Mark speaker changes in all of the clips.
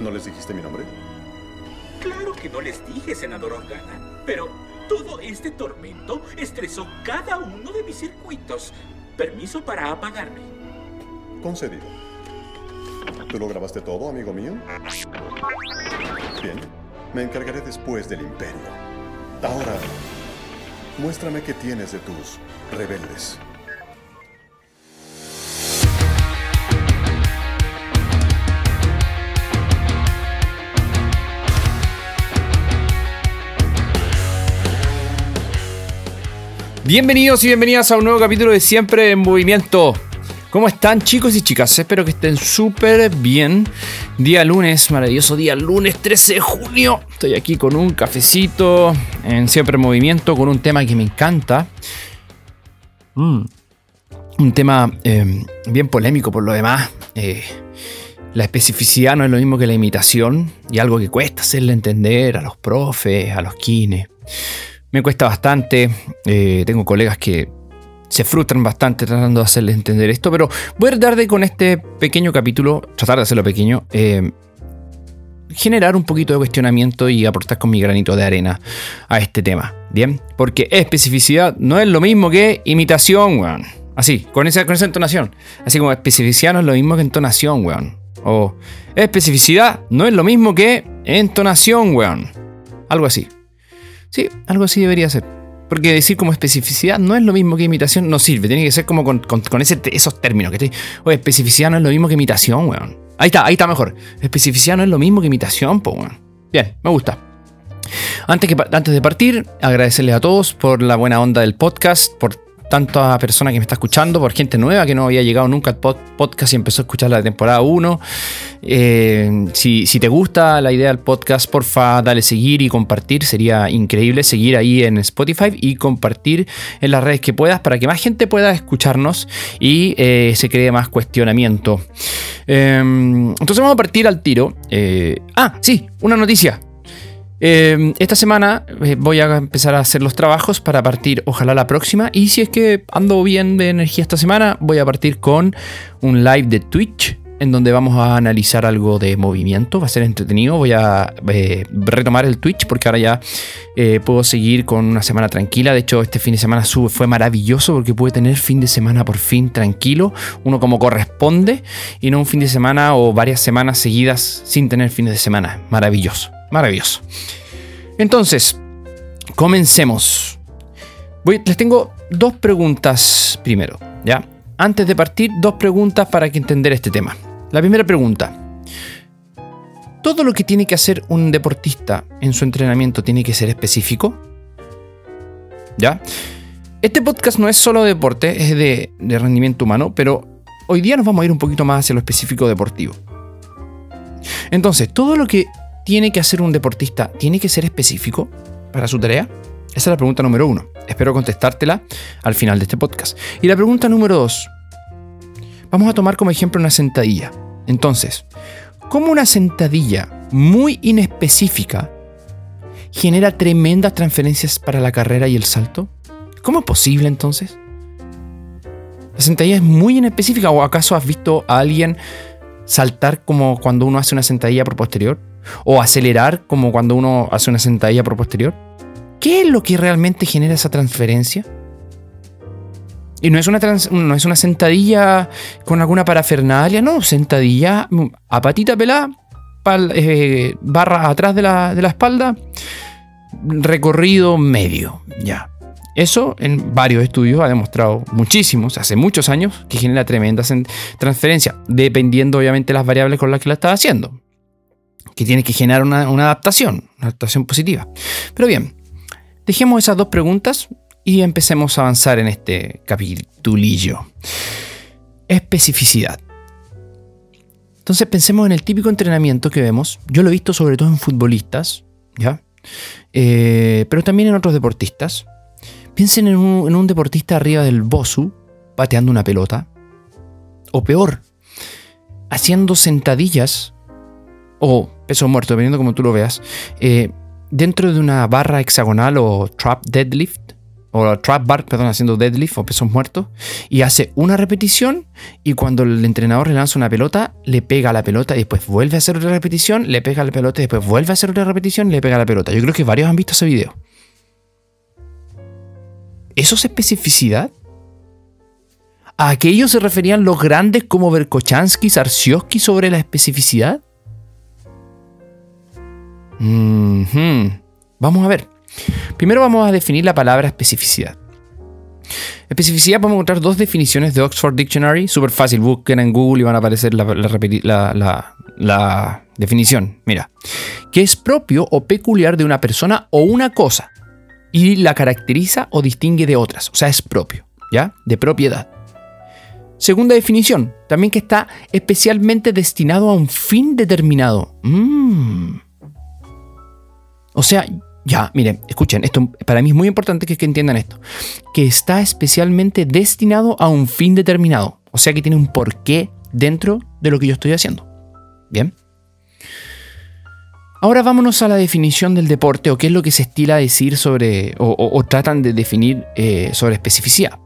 Speaker 1: ¿No les dijiste mi nombre?
Speaker 2: Claro que no les dije, senador Organa, pero todo este tormento estresó cada uno de mis circuitos. Permiso para apagarme.
Speaker 1: Concedido. ¿Tú lo grabaste todo, amigo mío? Bien. Me encargaré después del imperio. Ahora, muéstrame qué tienes de tus rebeldes.
Speaker 3: Bienvenidos y bienvenidas a un nuevo capítulo de Siempre en Movimiento. ¿Cómo están chicos y chicas? Espero que estén súper bien. Día lunes, maravilloso día lunes 13 de junio. Estoy aquí con un cafecito en Siempre en Movimiento con un tema que me encanta. Mm. Un tema eh, bien polémico por lo demás. Eh, la especificidad no es lo mismo que la imitación y algo que cuesta hacerle entender a los profes, a los kines. Me cuesta bastante. Eh, tengo colegas que se frustran bastante tratando de hacerles entender esto, pero voy a tratar de con este pequeño capítulo, tratar de hacerlo pequeño, eh, generar un poquito de cuestionamiento y aportar con mi granito de arena a este tema. Bien, porque especificidad no es lo mismo que imitación, weón. Así, con esa, con esa entonación. Así como especificidad no es lo mismo que entonación, weón. O especificidad no es lo mismo que entonación, weón. Algo así. Sí, algo así debería ser. Porque decir como especificidad no es lo mismo que imitación, no sirve. Tiene que ser como con, esos términos. Que Oye, especificidad no es lo mismo que imitación, weón. Ahí está, ahí está mejor. Especificidad no es lo mismo que imitación, po, weón. Bien, me gusta. Antes, que, antes de partir, agradecerles a todos por la buena onda del podcast, por tanto a personas que me está escuchando, por gente nueva que no había llegado nunca al podcast y empezó a escuchar la temporada 1. Eh, si, te gusta la idea del podcast, porfa, dale seguir y compartir. Sería increíble seguir ahí en Spotify y compartir en las redes que puedas para que más gente pueda escucharnos y eh, se cree más cuestionamiento. Em, entonces vamos a partir al tiro. Eh, ah, sí, una noticia. Em, esta semana eh, voy a empezar a hacer los trabajos para partir, ojalá la próxima. Y si es que ando bien de energía esta semana, voy a partir con un live de Twitch en donde vamos a analizar algo de movimiento. Va a ser entretenido. Voy a eh, retomar el Twitch porque ahora ya eh, puedo seguir con una semana tranquila. De hecho, este fin de semana fue maravilloso porque pude tener fin de semana por fin tranquilo, uno como corresponde, y no un fin de semana o varias semanas seguidas sin tener fines de semana. Maravilloso. Maravilloso. Entonces, comencemos. les tengo dos preguntas primero, ¿ya? Antes de partir, dos preguntas para que entender este tema. La primera pregunta. ¿Todo lo que tiene que hacer un deportista en su entrenamiento tiene que ser específico? ¿Ya? Este podcast no es solo deporte, es de, de rendimiento humano, pero hoy día nos vamos a ir un poquito más hacia lo específico deportivo. Entonces, todo lo que tiene que hacer un deportista? ¿Tiene que ser específico para su tarea? Esa es la pregunta número uno. Espero contestártela al final de este podcast. Y la pregunta número dos. Vamos a tomar como ejemplo una sentadilla. Entonces, ¿cómo una sentadilla muy inespecífica genera tremendas transferencias para la carrera y el salto? ¿Cómo es posible entonces? La sentadilla es muy inespecífica. ¿O acaso has visto a alguien saltar como cuando uno hace una sentadilla por posterior? O acelerar como cuando uno hace una sentadilla por posterior? ¿Qué es lo que realmente genera esa transferencia? Y no es una, no es una sentadilla con alguna parafernalia, no, sentadilla a patita pelada, eh, barra atrás de la, de la espalda, recorrido medio, ya. Eso en varios estudios ha demostrado muchísimos, hace muchos años, que genera tremenda transferencia, dependiendo obviamente las variables con las que la estás haciendo que tiene que generar una, adaptación, una adaptación positiva. Pero bien, dejemos esas dos preguntas y empecemos a avanzar en este capitulillo. Especificidad. Entonces pensemos en el típico entrenamiento que vemos. Yo lo he visto sobre todo en futbolistas, ¿ya? Eh, pero también en otros deportistas. Piensen en un, en un deportista arriba del Bosu, pateando una pelota. O peor, haciendo sentadillas o peso muerto, dependiendo como tú lo veas, eh, dentro de una barra hexagonal o trap deadlift o trap bar, perdón, haciendo deadlift o pesos muertos, y hace una repetición y cuando el entrenador le lanza una pelota, le pega la pelota y después vuelve a hacer otra repetición, le pega la pelota y después vuelve a hacer otra repetición le pega la pelota. Yo creo que varios han visto ese video. ¿Eso es especificidad? ¿A aquello se referían los grandes como Berkochansky, Sarsiowski sobre la especificidad? Vamos a ver. Primero vamos a definir la palabra especificidad. Especificidad podemos encontrar dos definiciones de Oxford Dictionary, súper fácil, busquen en Google y van a aparecer la, la definición. Mira, que es propio o peculiar de una persona o una cosa y la caracteriza o distingue de otras, o sea, es propio, ¿ya? De propiedad. Segunda definición, también que está especialmente destinado a un fin determinado. Mm. O sea, ya, miren, escuchen, esto para mí es muy importante que, entiendan esto. Que está especialmente destinado a un fin determinado. O sea que tiene un porqué dentro de lo que yo estoy haciendo. Bien. Ahora vámonos a la definición del deporte o qué es lo que se estila a decir sobre o, tratan de definir eh, sobre especificidad.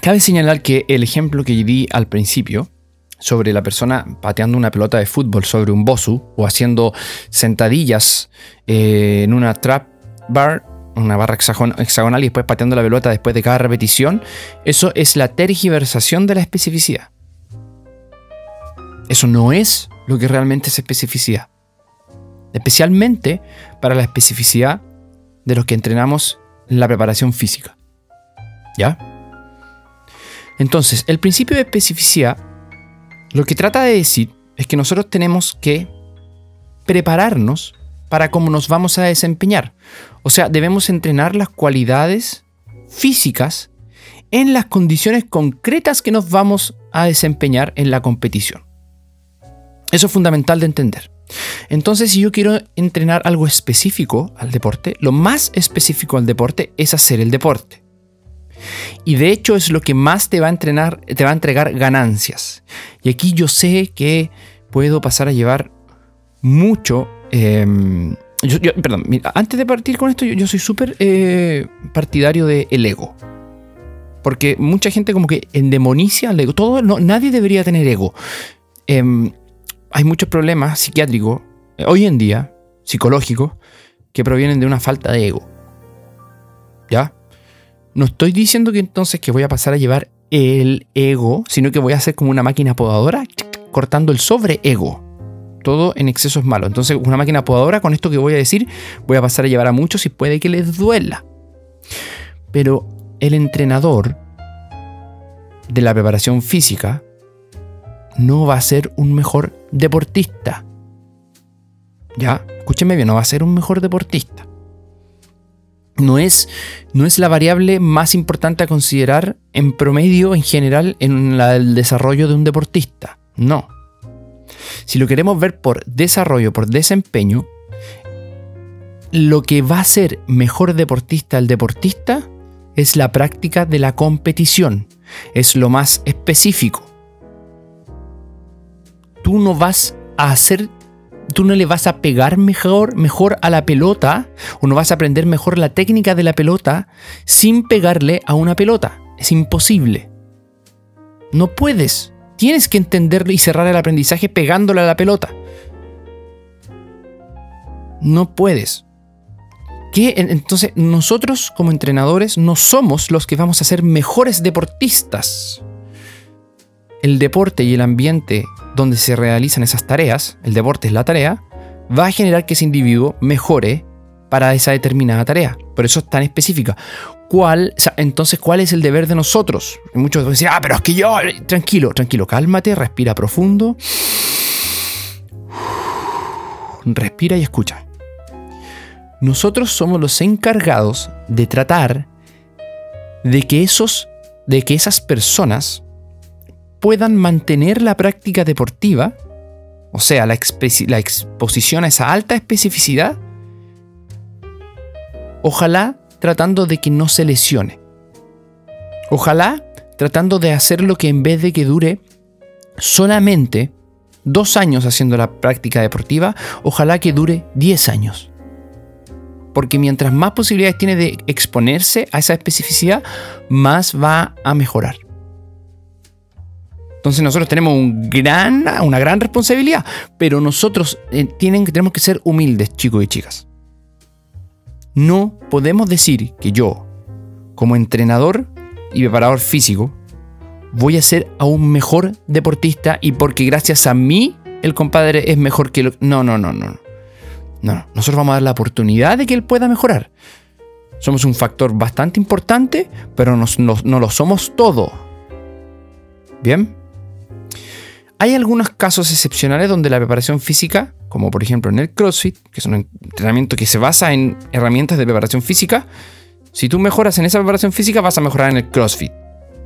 Speaker 3: Cabe señalar que el ejemplo que di al principio sobre la persona pateando una pelota de fútbol sobre un bosu o haciendo sentadillas eh, en una trap bar, una barra hexagonal y después pateando la pelota después de cada repetición, eso es la tergiversación de la especificidad. Eso no es lo que realmente es especificidad. Especialmente para la especificidad de los que entrenamos en la preparación física. ¿Ya? Entonces, el principio de especificidad lo que trata de decir es que nosotros tenemos que prepararnos para cómo nos vamos a desempeñar. O sea, debemos entrenar las cualidades físicas en las condiciones concretas que nos vamos a desempeñar en la competición. Eso es fundamental de entender. Entonces, si yo quiero entrenar algo específico al deporte, lo más específico al deporte es hacer el deporte. Y de hecho es lo que más te va a entrenar, te va a entregar ganancias. Y aquí yo sé que puedo pasar a llevar mucho. Em, perdón, antes de partir con esto, yo, soy súper eh, partidario del el ego. Porque mucha gente como que endemonicia el ego. Todo, no, nadie debería tener ego. Em, hay muchos problemas psiquiátricos eh, hoy en día, psicológicos, que provienen de una falta de ego. ¿Ya? No estoy diciendo que entonces que voy a pasar a llevar el ego, sino que voy a hacer como una máquina podadora cortando el sobre ego. Todo en exceso es malo. Entonces, una máquina podadora, con esto que voy a decir, voy a pasar a llevar a muchos y puede que les duela. Pero el entrenador de la preparación física no va a ser un mejor deportista. Ya, escúcheme bien, no va a ser un mejor deportista no es, no es la variable más importante a considerar en promedio en general en el desarrollo de un deportista. No. Si lo queremos ver por desarrollo, por desempeño, lo que va a ser mejor deportista el deportista es la práctica de la competición. Es lo más específico. Tú no vas a hacer tú no le vas a pegar mejor, mejor a la pelota o no vas a aprender mejor la técnica de la pelota sin pegarle a una pelota. Es imposible. No puedes. Tienes que entenderlo y cerrar el aprendizaje pegándole a la pelota. No puedes. Que entonces nosotros como entrenadores no somos los que vamos a ser mejores deportistas. El deporte y el ambiente donde se realizan esas tareas, el deporte es la tarea, va a generar que ese individuo mejore para esa determinada tarea. Por eso es tan específica. ¿Cuál, entonces, ¿cuál es el deber de nosotros? Muchos dicen, ah, pero es que yo, tranquilo, tranquilo, cálmate, respira profundo. Respira y escucha. Nosotros somos los encargados de tratar de que esos, de que esas personas puedan mantener la práctica deportiva, o sea, la, exposición a esa alta especificidad, ojalá tratando de que no se lesione. Ojalá tratando de hacer lo que en vez de que dure solamente dos años haciendo la práctica deportiva, ojalá que dure diez años. porque mientras más posibilidades tiene de exponerse a esa especificidad, más va a mejorar. Entonces nosotros tenemos una gran responsabilidad, pero nosotros eh, tienen, tenemos que ser humildes, chicos y chicas. No podemos decir que yo, como entrenador y preparador físico, voy a ser aún mejor deportista y porque gracias a mí el compadre es mejor que lo... No, no, no, no. No, nosotros vamos a dar la oportunidad de que él pueda mejorar. Somos un factor bastante importante, pero no, no lo somos todo. ¿Bien? Hay algunos casos excepcionales donde la preparación física, como por ejemplo en el CrossFit, que es un entrenamiento que se basa en herramientas de preparación física, si tú mejoras en esa preparación física vas a mejorar en el CrossFit.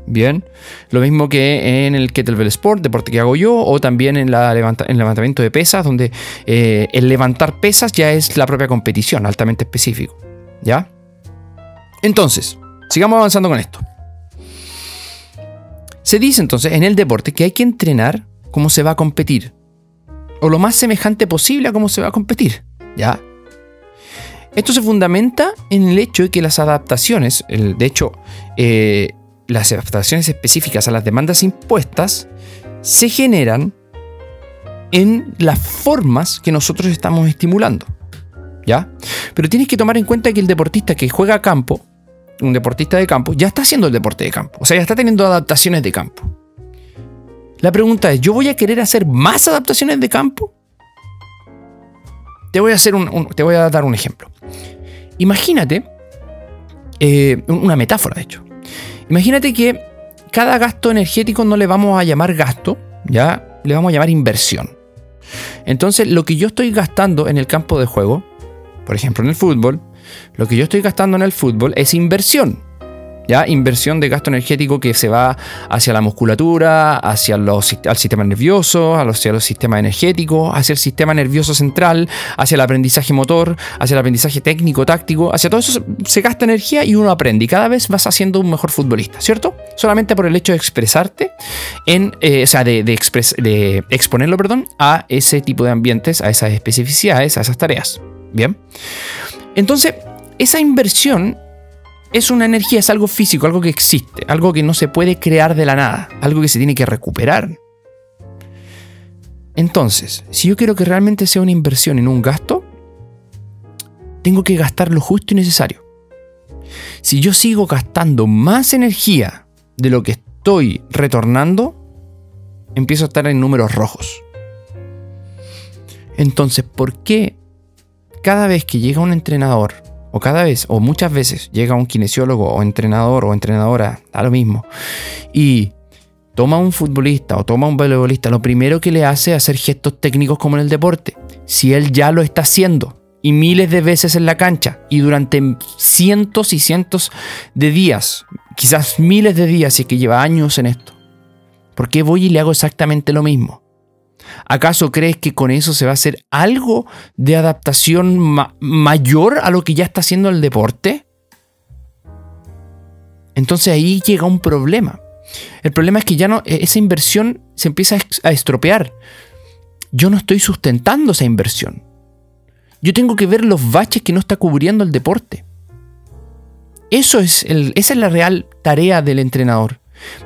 Speaker 3: Bien, lo mismo que en el Kettlebell Sport, deporte que hago yo, o también en, el levantamiento de pesas, donde eh, el levantar pesas ya es la propia competición, altamente específico. ¿Ya? Entonces, sigamos avanzando con esto. Se dice entonces en el deporte que hay que entrenar cómo se va a competir. O lo más semejante posible a cómo se va a competir. ¿Ya? Esto se fundamenta en el hecho de que las adaptaciones, de hecho, eh, las adaptaciones específicas a las demandas impuestas se generan en las formas que nosotros estamos estimulando. ¿Ya? Pero tienes que tomar en cuenta que el deportista que juega a campo, un deportista de campo, ya está haciendo el deporte de campo. O sea, ya está teniendo adaptaciones de campo. La pregunta es, ¿yo voy a querer hacer más adaptaciones de campo? Te voy a, hacer te voy a dar un ejemplo. Imagínate, eh, una metáfora de hecho. Imagínate que cada gasto energético no le vamos a llamar gasto, ya le vamos a llamar inversión. Entonces, lo que yo estoy gastando en el campo de juego, por ejemplo en el fútbol, lo que yo estoy gastando en el fútbol es inversión. ¿Ya? Inversión de gasto energético que se va hacia la musculatura, hacia los, al sistema nervioso, hacia los sistemas energéticos, hacia el sistema nervioso central, hacia el aprendizaje motor, hacia el aprendizaje técnico, táctico, hacia todo eso se gasta energía y uno aprende y cada vez vas haciendo un mejor futbolista, ¿cierto? Solamente por el hecho de expresarte en, eh, o sea, de, de exponerlo, perdón, a ese tipo de ambientes, a esas especificidades, a esas tareas. Bien. Entonces, esa inversión es una energía, es algo físico, algo que existe, algo que no se puede crear de la nada, algo que se tiene que recuperar. Entonces, si yo quiero que realmente sea una inversión en un gasto, tengo que gastar lo justo y necesario. Si yo sigo gastando más energía de lo que estoy retornando, empiezo a estar en números rojos. Entonces, ¿por qué cada vez que llega un entrenador o cada vez, o muchas veces, llega un kinesiólogo o entrenador o entrenadora, a lo mismo, y toma un futbolista o toma un voleibolista, lo primero que le hace es hacer gestos técnicos como en el deporte. Si él ya lo está haciendo y miles de veces en la cancha y durante cientos y cientos de días, quizás miles de días, y que lleva años en esto, ¿por qué voy y le hago exactamente lo mismo? ¿Acaso crees que con eso se va a hacer algo de adaptación mayor a lo que ya está haciendo el deporte? Entonces ahí llega un problema. El problema es que ya no, e-, esa inversión se empieza a estropear. Yo no estoy sustentando esa inversión. Yo tengo que ver los baches que no está cubriendo el deporte. Eso es esa es la real tarea del entrenador.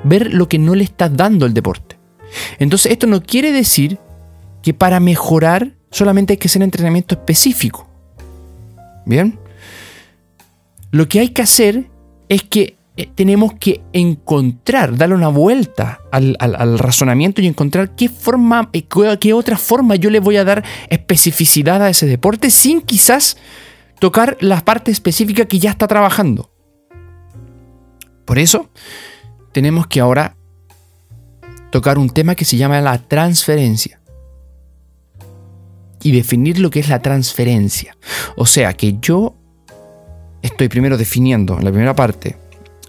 Speaker 3: Ver lo que no le está dando el deporte. Entonces esto no quiere decir que para mejorar solamente hay que hacer entrenamiento específico. ¿Bien? Lo que hay que hacer es que eh, tenemos que encontrar, darle una vuelta al, razonamiento y encontrar qué forma, eh, qué otra forma yo le voy a dar especificidad a ese deporte sin quizás tocar la parte específica que ya está trabajando. Por eso, tenemos que ahora tocar un tema que se llama la transferencia. Y definir lo que es la transferencia. O sea que yo estoy primero definiendo en la primera parte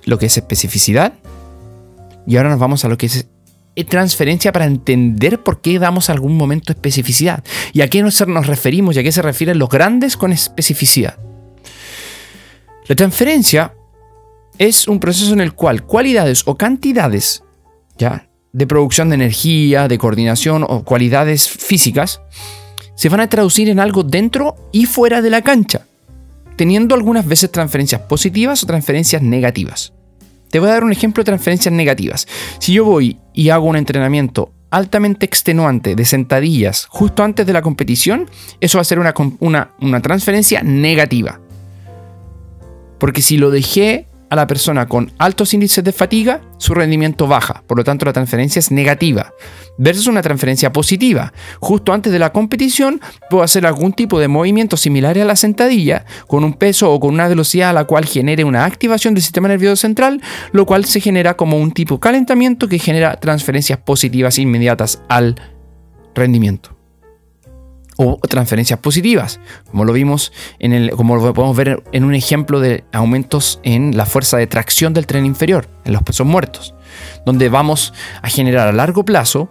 Speaker 3: lo que es especificidad. Y ahora nos vamos a lo que es transferencia para entender por qué damos algún momento especificidad. Y a qué nos, nos referimos y a qué se refieren los grandes con especificidad. La transferencia es un proceso en el cual cualidades o cantidades ya de producción de energía, de coordinación o cualidades físicas, se van a traducir en algo dentro y fuera de la cancha. teniendo algunas veces transferencias positivas o transferencias negativas. Te voy a dar un ejemplo de transferencias negativas. Si yo voy y hago un entrenamiento altamente extenuante de sentadillas justo antes de la competición, eso va a ser una, una transferencia negativa. Porque si lo dejé a la persona con altos índices de fatiga, su rendimiento baja, por lo tanto la transferencia es negativa, versus una transferencia positiva. Justo antes de la competición puedo hacer algún tipo de movimiento similar a la sentadilla, con un peso o con una velocidad a la cual genere una activación del sistema nervioso central, lo cual se genera como un tipo de calentamiento que genera transferencias positivas inmediatas al rendimiento o transferencias positivas, como lo vimos en el, como lo podemos ver en un ejemplo de aumentos en la fuerza de tracción del tren inferior, en los pesos muertos, donde vamos a generar a largo plazo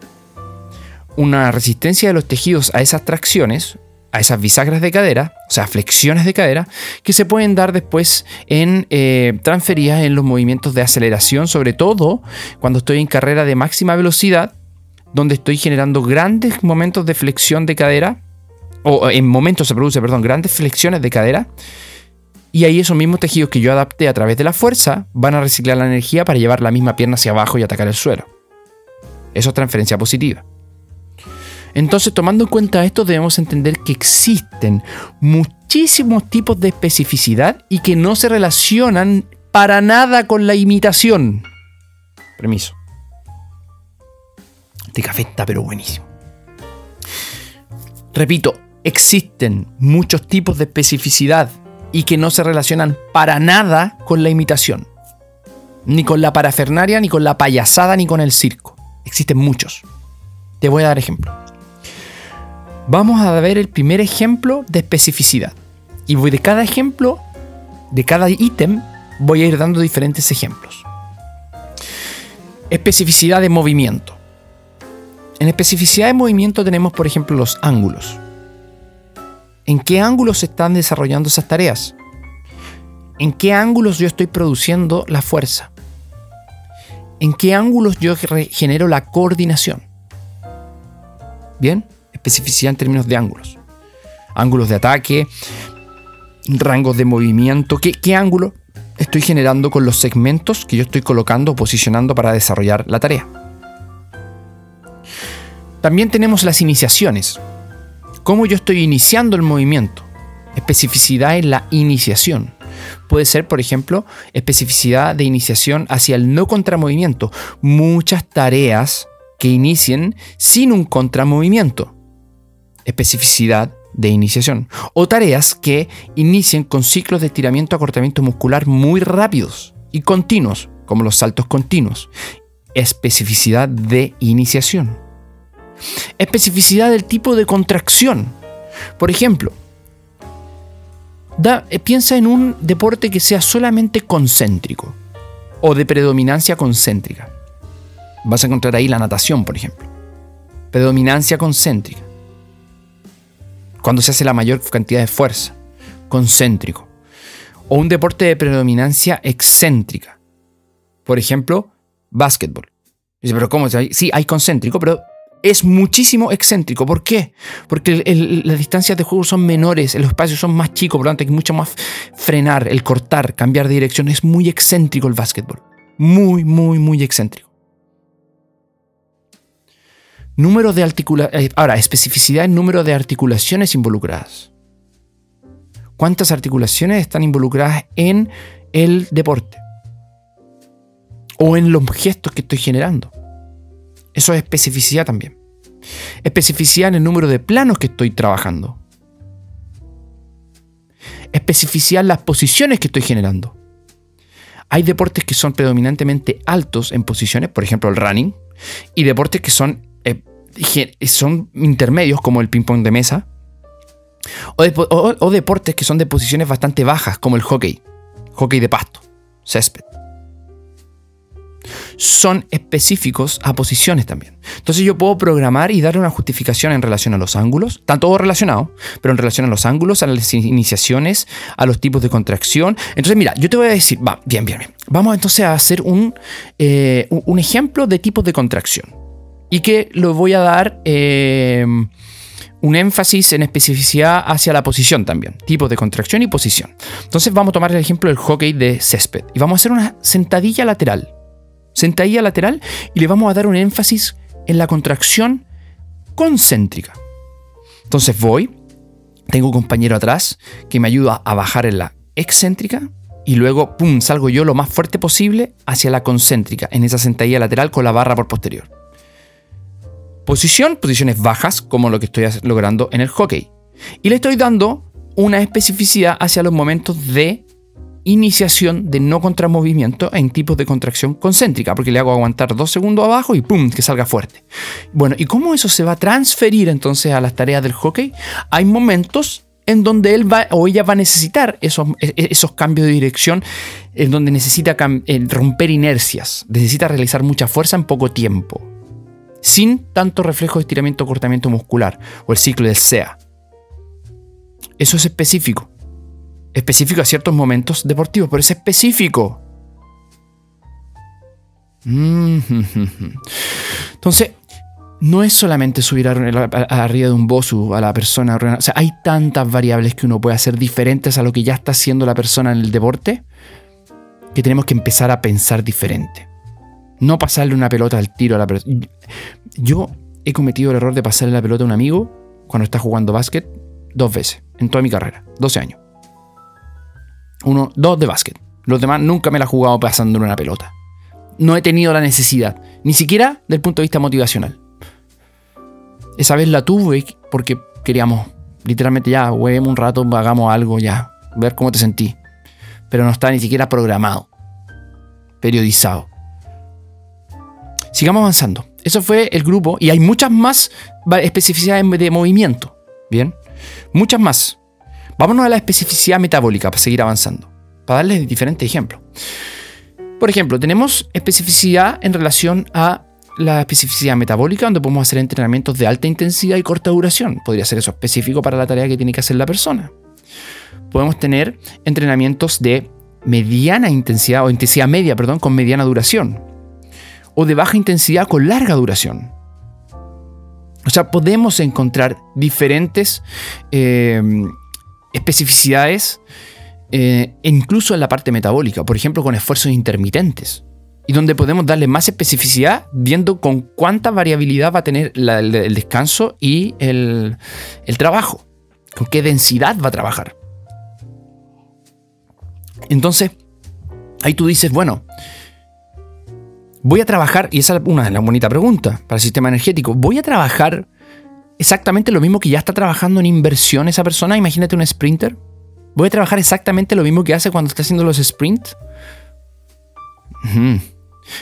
Speaker 3: una resistencia de los tejidos a esas tracciones, a esas bisagras de cadera, o sea, flexiones de cadera, que se pueden dar después en eh, transferidas en los movimientos de aceleración, sobre todo cuando estoy en carrera de máxima velocidad, donde estoy generando grandes momentos de flexión de cadera o en momentos se produce, perdón, grandes flexiones de cadera. Y ahí esos mismos tejidos que yo adapté a través de la fuerza van a reciclar la energía para llevar la misma pierna hacia abajo y atacar el suelo. Eso es transferencia positiva. Entonces, tomando en cuenta esto, debemos entender que existen muchísimos tipos de especificidad y que no se relacionan para nada con la imitación. Permiso. Este café está pero buenísimo. Repito, existen muchos tipos de especificidad y que no se relacionan para nada con la imitación. Ni con la parafernaria, ni con la payasada, ni con el circo. Existen muchos. Te voy a dar ejemplo. Vamos a ver el primer ejemplo de especificidad. Y voy de cada ejemplo, de cada ítem, voy a ir dando diferentes ejemplos. Especificidad de movimiento. En especificidad de movimiento tenemos, por ejemplo, los ángulos. ¿En qué ángulos se están desarrollando esas tareas? ¿En qué ángulos yo estoy produciendo la fuerza? ¿En qué ángulos yo genero la coordinación? Bien, especificidad en términos de ángulos. Ángulos de ataque, rangos de movimiento, ¿qué, qué ángulo estoy generando con los segmentos que yo estoy colocando o posicionando para desarrollar la tarea? También tenemos las iniciaciones. ¿Cómo yo estoy iniciando el movimiento? Especificidad en la iniciación. Puede ser, por ejemplo, especificidad de iniciación hacia el no contramovimiento. Muchas tareas que inicien sin un contramovimiento. Especificidad de iniciación. O tareas que inicien con ciclos de estiramiento acortamiento muscular muy rápidos y continuos, como los saltos continuos. Especificidad de iniciación. Especificidad del tipo de contracción. Por ejemplo, eh, piensa en un deporte que sea solamente concéntrico o de predominancia concéntrica. Vas a encontrar ahí la natación, por ejemplo. Predominancia concéntrica. Cuando se hace la mayor cantidad de fuerza. Concéntrico. O un deporte de predominancia excéntrica. Por ejemplo, básquetbol. Dice, pero ¿cómo? Sí, hay concéntrico, pero es muchísimo excéntrico. ¿Por qué? Porque las distancias de juego son menores, los espacios son más chicos, por lo tanto hay mucho más frenar, el cortar, cambiar de dirección. Es muy excéntrico el básquetbol. Muy, muy, muy excéntrico. Número de articulaciones. Eh, ahora, especificidad en número de articulaciones involucradas. ¿Cuántas articulaciones están involucradas en el deporte? O en los gestos que estoy generando. Eso es especificidad también. Especificidad en el número de planos que estoy trabajando. Especificidad en las posiciones que estoy generando. Hay deportes que son predominantemente altos en posiciones, por ejemplo el running, y deportes que son, eh, son intermedios como el ping-pong de mesa, o deportes que son de posiciones bastante bajas como el hockey, hockey de pasto, césped son específicos a posiciones también. Entonces yo puedo programar y darle una justificación en relación a los ángulos, tanto todo relacionado, pero en relación a los ángulos, a las iniciaciones, a los tipos de contracción. Entonces mira, yo te voy a decir, va, bien, bien, bien. Vamos entonces a hacer un, eh, un ejemplo de tipos de contracción. Y que lo voy a dar... Eh, un énfasis en especificidad hacia la posición también, tipos de contracción y posición. Entonces vamos a tomar el ejemplo del hockey de césped y vamos a hacer una sentadilla lateral. Sentadilla lateral y le vamos a dar un énfasis en la contracción concéntrica. Entonces voy, tengo un compañero atrás que me ayuda a bajar en la excéntrica y luego, pum, salgo yo lo más fuerte posible hacia la concéntrica, en esa sentadilla lateral con la barra por posterior. Posición, posiciones bajas, como lo que estoy logrando en el hockey. Y le estoy dando una especificidad hacia los momentos de iniciación de no contramovimiento en tipos de contracción concéntrica, porque le hago aguantar dos segundos abajo y ¡pum! que salga fuerte. Bueno, ¿y cómo eso se va a transferir entonces a las tareas del hockey? Hay momentos en donde él va o ella va a necesitar esos, e, e, esos cambios de dirección, en donde necesita romper inercias, necesita realizar mucha fuerza en poco tiempo, sin tanto reflejo de estiramiento o cortamiento muscular, o el ciclo del SEA. Eso es específico. Específico a ciertos momentos deportivos, pero es específico. Entonces, no es solamente subir arriba de un bosu a la persona. O sea, hay tantas variables que uno puede hacer diferentes a lo que ya está haciendo la persona en el deporte que tenemos que empezar a pensar diferente. No pasarle una pelota al tiro a la persona. Yo he cometido el error de pasarle la pelota a un amigo cuando está jugando básquet dos veces en toda mi carrera, 12 años. Uno, dos de básquet. Los demás nunca me la he jugado pasándole una pelota. No he tenido la necesidad, ni siquiera del punto de vista motivacional. Esa vez la tuve porque queríamos, literalmente ya, juguemos un rato, hagamos algo ya, ver cómo te sentí. Pero no está ni siquiera programado, periodizado. Sigamos avanzando. Eso fue el grupo y hay muchas más especificidades de movimiento. Bien, muchas más. Vámonos a la especificidad metabólica para seguir avanzando, para darles diferentes ejemplos. Por ejemplo, tenemos especificidad en relación a la especificidad metabólica, donde podemos hacer entrenamientos de alta intensidad y corta duración. Podría ser eso específico para la tarea que tiene que hacer la persona. Podemos tener entrenamientos de mediana intensidad o intensidad media, perdón, con mediana duración. O de baja intensidad con larga duración. O sea, podemos encontrar diferentes eh, especificidades, eh, incluso en la parte metabólica, por ejemplo, con esfuerzos intermitentes y donde podemos darle más especificidad viendo con cuánta variabilidad va a tener el, descanso y el, trabajo, con qué densidad va a trabajar. Entonces, ahí tú dices, bueno, voy a trabajar, y esa es una, una bonita pregunta para el sistema energético, voy a trabajar exactamente lo mismo que ya está trabajando en inversión esa persona, imagínate un sprinter, voy a trabajar exactamente lo mismo que hace cuando está haciendo los sprints.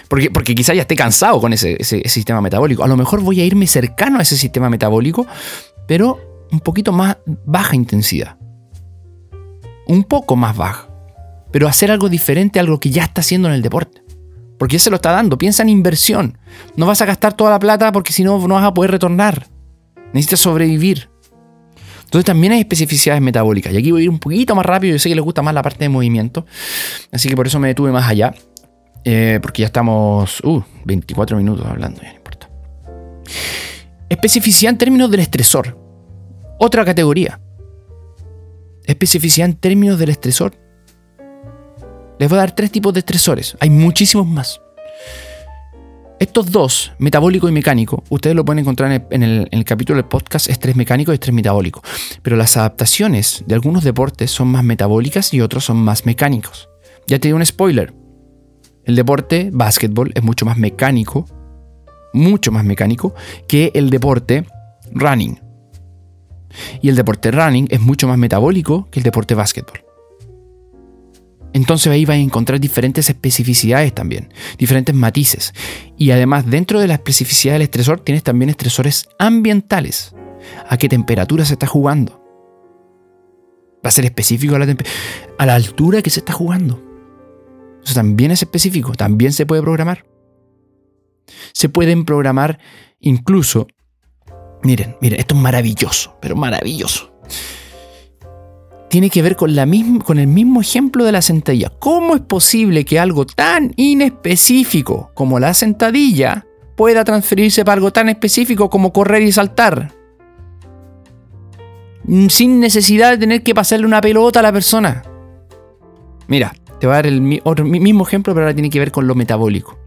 Speaker 3: Porque, porque quizá ya esté cansado con ese, sistema metabólico. A lo mejor voy a irme cercano a ese sistema metabólico, pero un poquito más baja intensidad. Un poco más baja. Pero hacer algo diferente a algo que ya está haciendo en el deporte. Porque ya se lo está dando. Piensa en inversión. No vas a gastar toda la plata porque si no, no vas a poder retornar. Necesitas sobrevivir. Entonces también hay especificidades metabólicas. Y aquí voy a ir un poquito más rápido. Yo sé que les gusta más la parte de movimiento. Así que por eso me detuve más allá. Eh, porque ya estamos. Uh, 24 minutos hablando, ya no importa. Especificidad en términos del estresor. Otra categoría. Especificidad en términos del estresor. Les voy a dar tres tipos de estresores. Hay muchísimos más. Estos dos, metabólico y mecánico, ustedes lo pueden encontrar en el, el, capítulo del podcast estrés mecánico y estrés metabólico. Pero las adaptaciones de algunos deportes son más metabólicas y otros son más mecánicos. Ya te di un spoiler. El deporte, básquetbol, es mucho más mecánico, mucho más mecánico que el deporte running. Y el deporte running es mucho más metabólico que el deporte básquetbol. Entonces ahí vas a encontrar diferentes especificidades también, diferentes matices. Y además dentro de la especificidad del estresor tienes también estresores ambientales. ¿A qué temperatura se está jugando? Va a ser específico a la, a la altura que se está jugando. Eso también es específico, también se puede programar. Se pueden programar incluso, miren, miren, esto es maravilloso, pero maravilloso. Tiene que ver con, la con el mismo ejemplo de la sentadilla. ¿Cómo es posible que algo tan inespecífico como la sentadilla pueda transferirse para algo tan específico como correr y saltar? mm, sin necesidad de tener que pasarle una pelota a la persona. Mira, te voy a dar el mismo ejemplo, pero ahora tiene que ver con lo metabólico.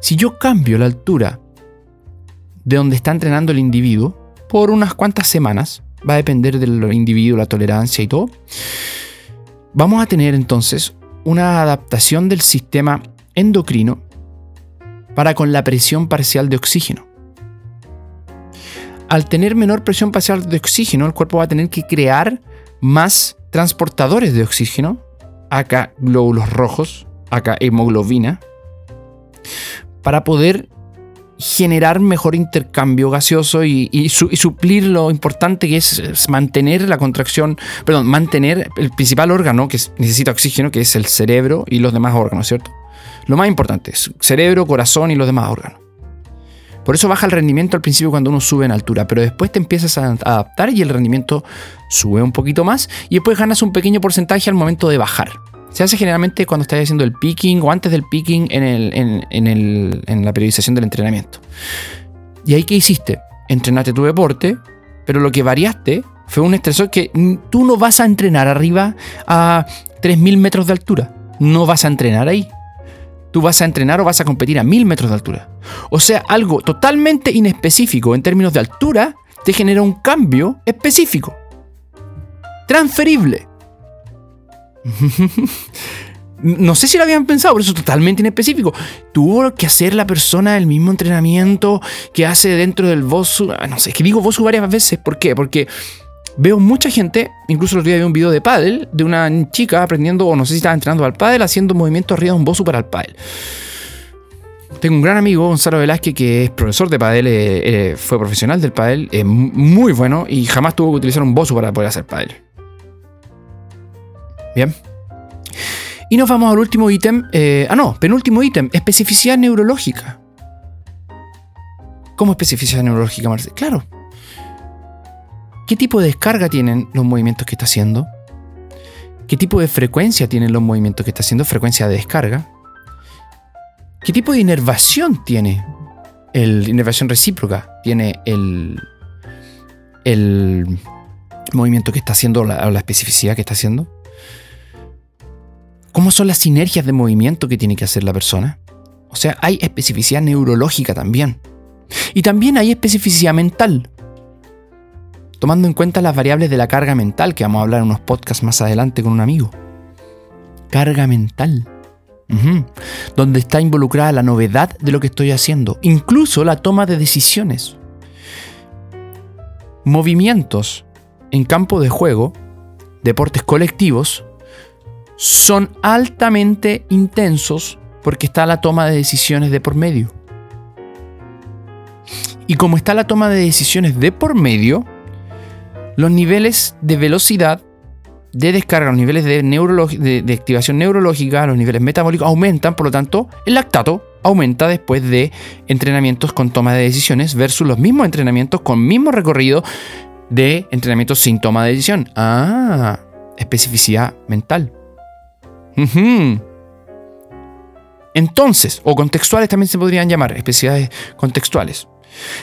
Speaker 3: Si yo cambio la altura de donde está entrenando el individuo por unas cuantas semanas, va a depender del individuo, la tolerancia y todo, vamos a tener entonces una adaptación del sistema endocrino para con la presión parcial de oxígeno. Al tener menor presión parcial de oxígeno, el cuerpo va a tener que crear más transportadores de oxígeno, acá glóbulos rojos, acá hemoglobina, para poder generar mejor intercambio gaseoso y, suplir lo importante que es mantener la contracción, perdón, mantener el principal órgano que necesita oxígeno, que es el cerebro y los demás órganos, ¿cierto? Lo más importante es cerebro, corazón y los demás órganos. Por eso baja el rendimiento al principio cuando uno sube en altura, pero después te empiezas a adaptar y el rendimiento sube un poquito más y después ganas un pequeño porcentaje al momento de bajar. Se hace generalmente cuando estás haciendo el picking o antes del picking en, la periodización del entrenamiento. ¿Y ahí qué hiciste? Entrenaste tu deporte, pero lo que variaste fue un estresor que tú no vas a entrenar arriba a 3.000 metros de altura. No vas a entrenar ahí. Tú vas a entrenar o vas a competir a 1.000 metros de altura. O sea, algo totalmente inespecífico en términos de altura te genera un cambio específico. Transferible. no sé si lo habían pensado, pero eso es totalmente inespecífico. Tuvo que hacer la persona el mismo entrenamiento que hace dentro del Bosu. Ah, no sé, es que digo Bosu varias veces. ¿Por qué? Porque veo mucha gente, incluso el otro día vi un video de pádel de una chica aprendiendo, o no sé si estaba entrenando al pádel, haciendo movimientos arriba de un Bosu para el pádel. Tengo un gran amigo, Gonzalo Velázquez, que es profesor de pádel, eh, eh, fue profesional del pádel, es muy bueno y jamás tuvo que utilizar un Bosu para poder hacer pádel. Bien. Y nos vamos al último ítem. Eh, ah, no, penúltimo ítem. Especificidad neurológica. ¿Cómo especificidad neurológica, Marcelo? Claro. ¿Qué tipo de descarga tienen los movimientos que está haciendo? ¿Qué tipo de frecuencia tienen los movimientos que está haciendo? Frecuencia de descarga. ¿Qué tipo de inervación tiene? El inervación recíproca. Tiene el, el movimiento que está haciendo, la, la especificidad que está haciendo. ¿Cómo son las sinergias de movimiento que tiene que hacer la persona? O sea, hay especificidad neurológica también. Y también hay especificidad mental. Tomando en cuenta las variables de la carga mental, que vamos a hablar en unos podcasts más adelante con un amigo. Carga mental. Donde está involucrada la novedad de lo que estoy haciendo. Incluso la toma de decisiones. Movimientos en campo de juego, deportes colectivos, son altamente intensos porque está la toma de decisiones de por medio. Y como está la toma de decisiones de por medio, los niveles de velocidad de descarga, los niveles de, de, activación neurológica, los niveles metabólicos aumentan, por lo tanto, el lactato aumenta después de entrenamientos con toma de decisiones versus los mismos entrenamientos con mismo recorrido de entrenamientos sin toma de decisión. Ah, especificidad mental. Entonces, o contextuales también se podrían llamar, especialidades contextuales.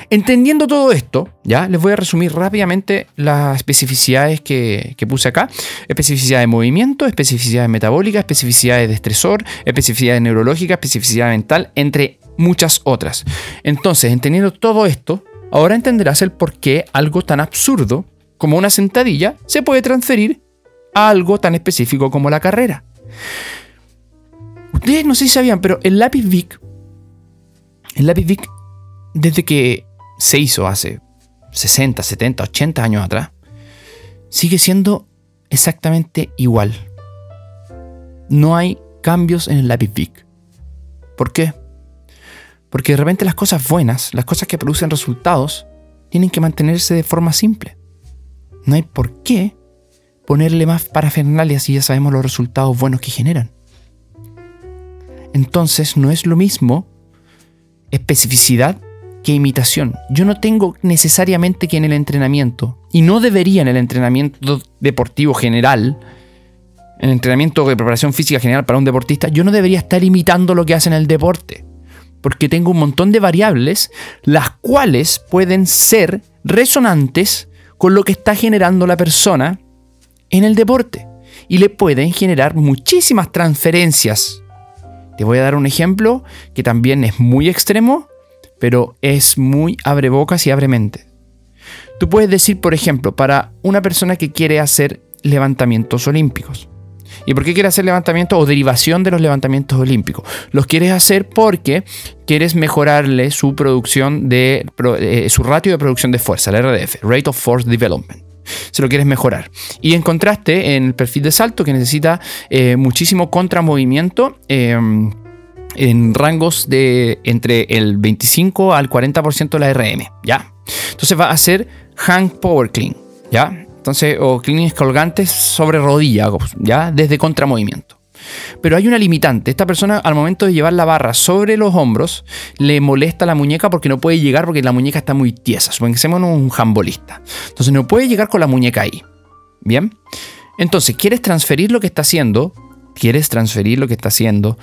Speaker 3: Entendiendo todo esto, ya les voy a resumir rápidamente las especificidades que, puse acá. Especificidad de movimiento, especificidad metabólica, especificidades de estresor, especificidad neurológica, especificidad mental, entre muchas otras. Entonces, entendiendo todo esto, ahora entenderás el por qué algo tan absurdo como una sentadilla se puede transferir a algo tan específico como la carrera. Ustedes no sé si sabían, pero el lápiz Vic, el lápiz Vic, desde que se hizo hace 60, 70, 80 años atrás, sigue siendo exactamente igual. No hay cambios en el lápiz Vic. ¿Por qué? Porque de repente las cosas buenas, las cosas que producen resultados, tienen que mantenerse de forma simple. No hay por qué ponerle más parafernalias y ya sabemos los resultados buenos que generan. Entonces no es lo mismo especificidad que imitación. Yo no tengo necesariamente que en el entrenamiento, y no debería en el entrenamiento deportivo general, en el entrenamiento de preparación física general para un deportista, yo no debería estar imitando lo que hace en el deporte. Porque tengo un montón de variables las cuales pueden ser resonantes con lo que está generando la persona en el deporte. Y le pueden generar muchísimas transferencias. Te voy a dar un ejemplo que también es muy extremo, pero es muy abre bocas y abre mente. Tú puedes decir, por ejemplo, para una persona que quiere hacer levantamientos olímpicos. ¿Y por qué quieres hacer levantamientos o derivación de los levantamientos olímpicos? Los quieres hacer porque quieres mejorarle su producción de eh, su ratio de producción de fuerza, el RDF, Rate of Force Development. Se lo quieres mejorar. Y encontraste en el perfil de salto que necesita eh, muchísimo contramovimiento. Em, en rangos de entre el 25 al 40% de la RM, ¿ya? Entonces va a hacer hang power clean, ¿ya? Entonces, o cleans colgantes sobre rodilla, ya desde contramovimiento. Pero hay una limitante. Esta persona al momento de llevar la barra sobre los hombros le molesta la muñeca porque no puede llegar porque la muñeca está muy tiesa. Supongamos un jambolista. Entonces no puede llegar con la muñeca ahí. Bien. Entonces, ¿quieres transferir lo que está haciendo? ¿Quieres transferir lo que está haciendo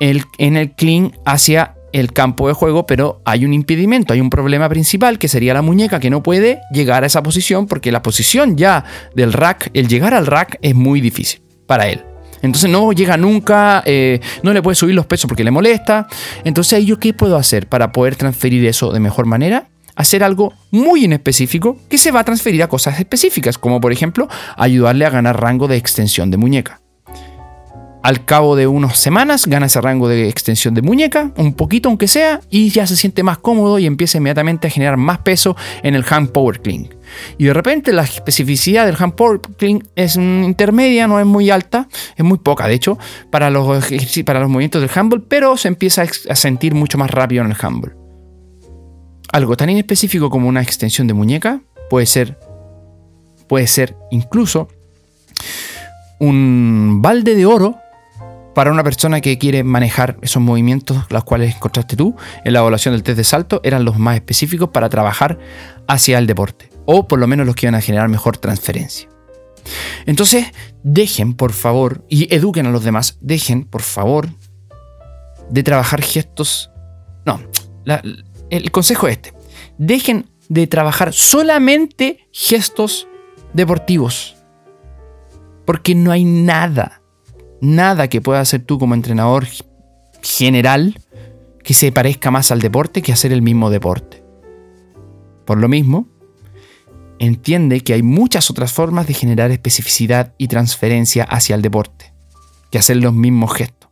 Speaker 3: en el clean hacia el campo de juego, pero hay un impedimento, hay un problema principal que sería la muñeca que no puede llegar a esa posición porque la posición ya del rack, el llegar al rack es muy difícil para él. Entonces no llega nunca, eh, no le puede subir los pesos porque le molesta. Entonces, ¿yo qué puedo hacer para poder transferir eso de mejor manera? Hacer algo muy inespecífico que se va a transferir a cosas específicas, como por ejemplo ayudarle a ganar rango de extensión de muñeca. Al cabo de unas semanas gana ese rango de extensión de muñeca, un poquito aunque sea, y ya se siente más cómodo y empieza inmediatamente a generar más peso en el hand power clean. Y de repente la especificidad del hand power clean es intermedia, no es muy alta, es muy poca de hecho, para los, para los movimientos del handball, pero se empieza a sentir mucho más rápido en el handball. Algo tan inespecífico como una extensión de muñeca puede ser, puede ser incluso un balde de oro para una persona que quiere manejar esos movimientos, los cuales encontraste tú en la evaluación del test de salto, eran los más específicos para trabajar hacia el deporte, o por lo menos los que iban a generar mejor transferencia. Entonces, dejen, por favor, y eduquen a los demás, dejen, por favor, de trabajar gestos. No, el consejo es este. Dejen de trabajar solamente gestos deportivos. Porque no hay nada nada que puedas hacer tú como entrenador general que se parezca más al deporte que hacer el mismo deporte. Por lo mismo, entiende que hay muchas otras formas de generar especificidad y transferencia hacia el deporte que hacer los mismos gestos.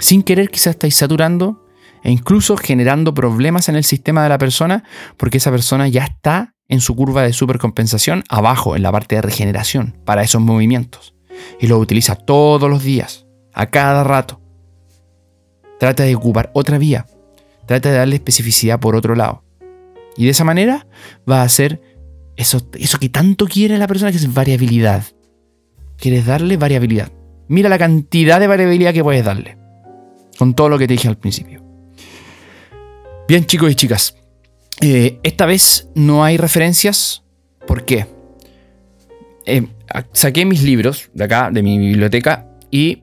Speaker 3: Sin querer quizás estáis saturando e incluso generando problemas en el sistema de la persona porque esa persona ya está en su curva de supercompensación abajo en la parte de regeneración para esos movimientos y lo utiliza todos los días, a cada rato. Trata de ocupar otra vía, trata de darle especificidad por otro lado. Y de esa manera va a hacer eso, eso que tanto quiere la persona, que es variabilidad. Quieres darle variabilidad. Mira la cantidad de variabilidad que puedes darle. Con todo lo que te dije al principio. Bien chicos y chicas. Eh, esta vez no hay referencias. ¿Por qué? Eh, saqué mis libros de acá, de mi biblioteca, y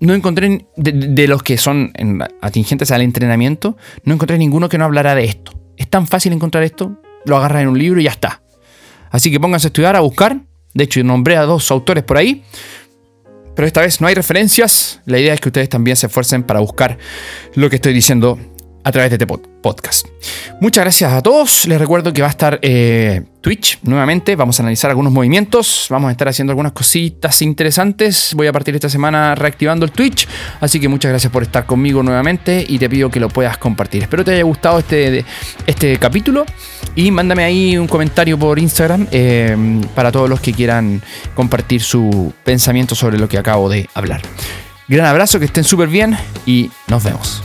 Speaker 3: no encontré, de, los que son atingentes al entrenamiento, no encontré ninguno que no hablara de esto. Es tan fácil encontrar esto, lo agarras en un libro y ya está. Así que pónganse a estudiar, a buscar. De hecho, nombré a dos autores por ahí. Pero esta vez no hay referencias. La idea es que ustedes también se esfuercen para buscar lo que estoy diciendo a través de este podcast. Muchas gracias a todos. Les recuerdo que va a estar eh, Twitch nuevamente. Vamos a analizar algunos movimientos. Vamos a estar haciendo algunas cositas interesantes. Voy a partir esta semana reactivando el Twitch. Así que muchas gracias por estar conmigo nuevamente y te pido que lo puedas compartir. Espero te haya gustado este, este capítulo y mándame ahí un comentario por Instagram eh, para todos los que quieran compartir su pensamiento sobre lo que acabo de hablar. Gran abrazo, que estén súper bien y nos vemos.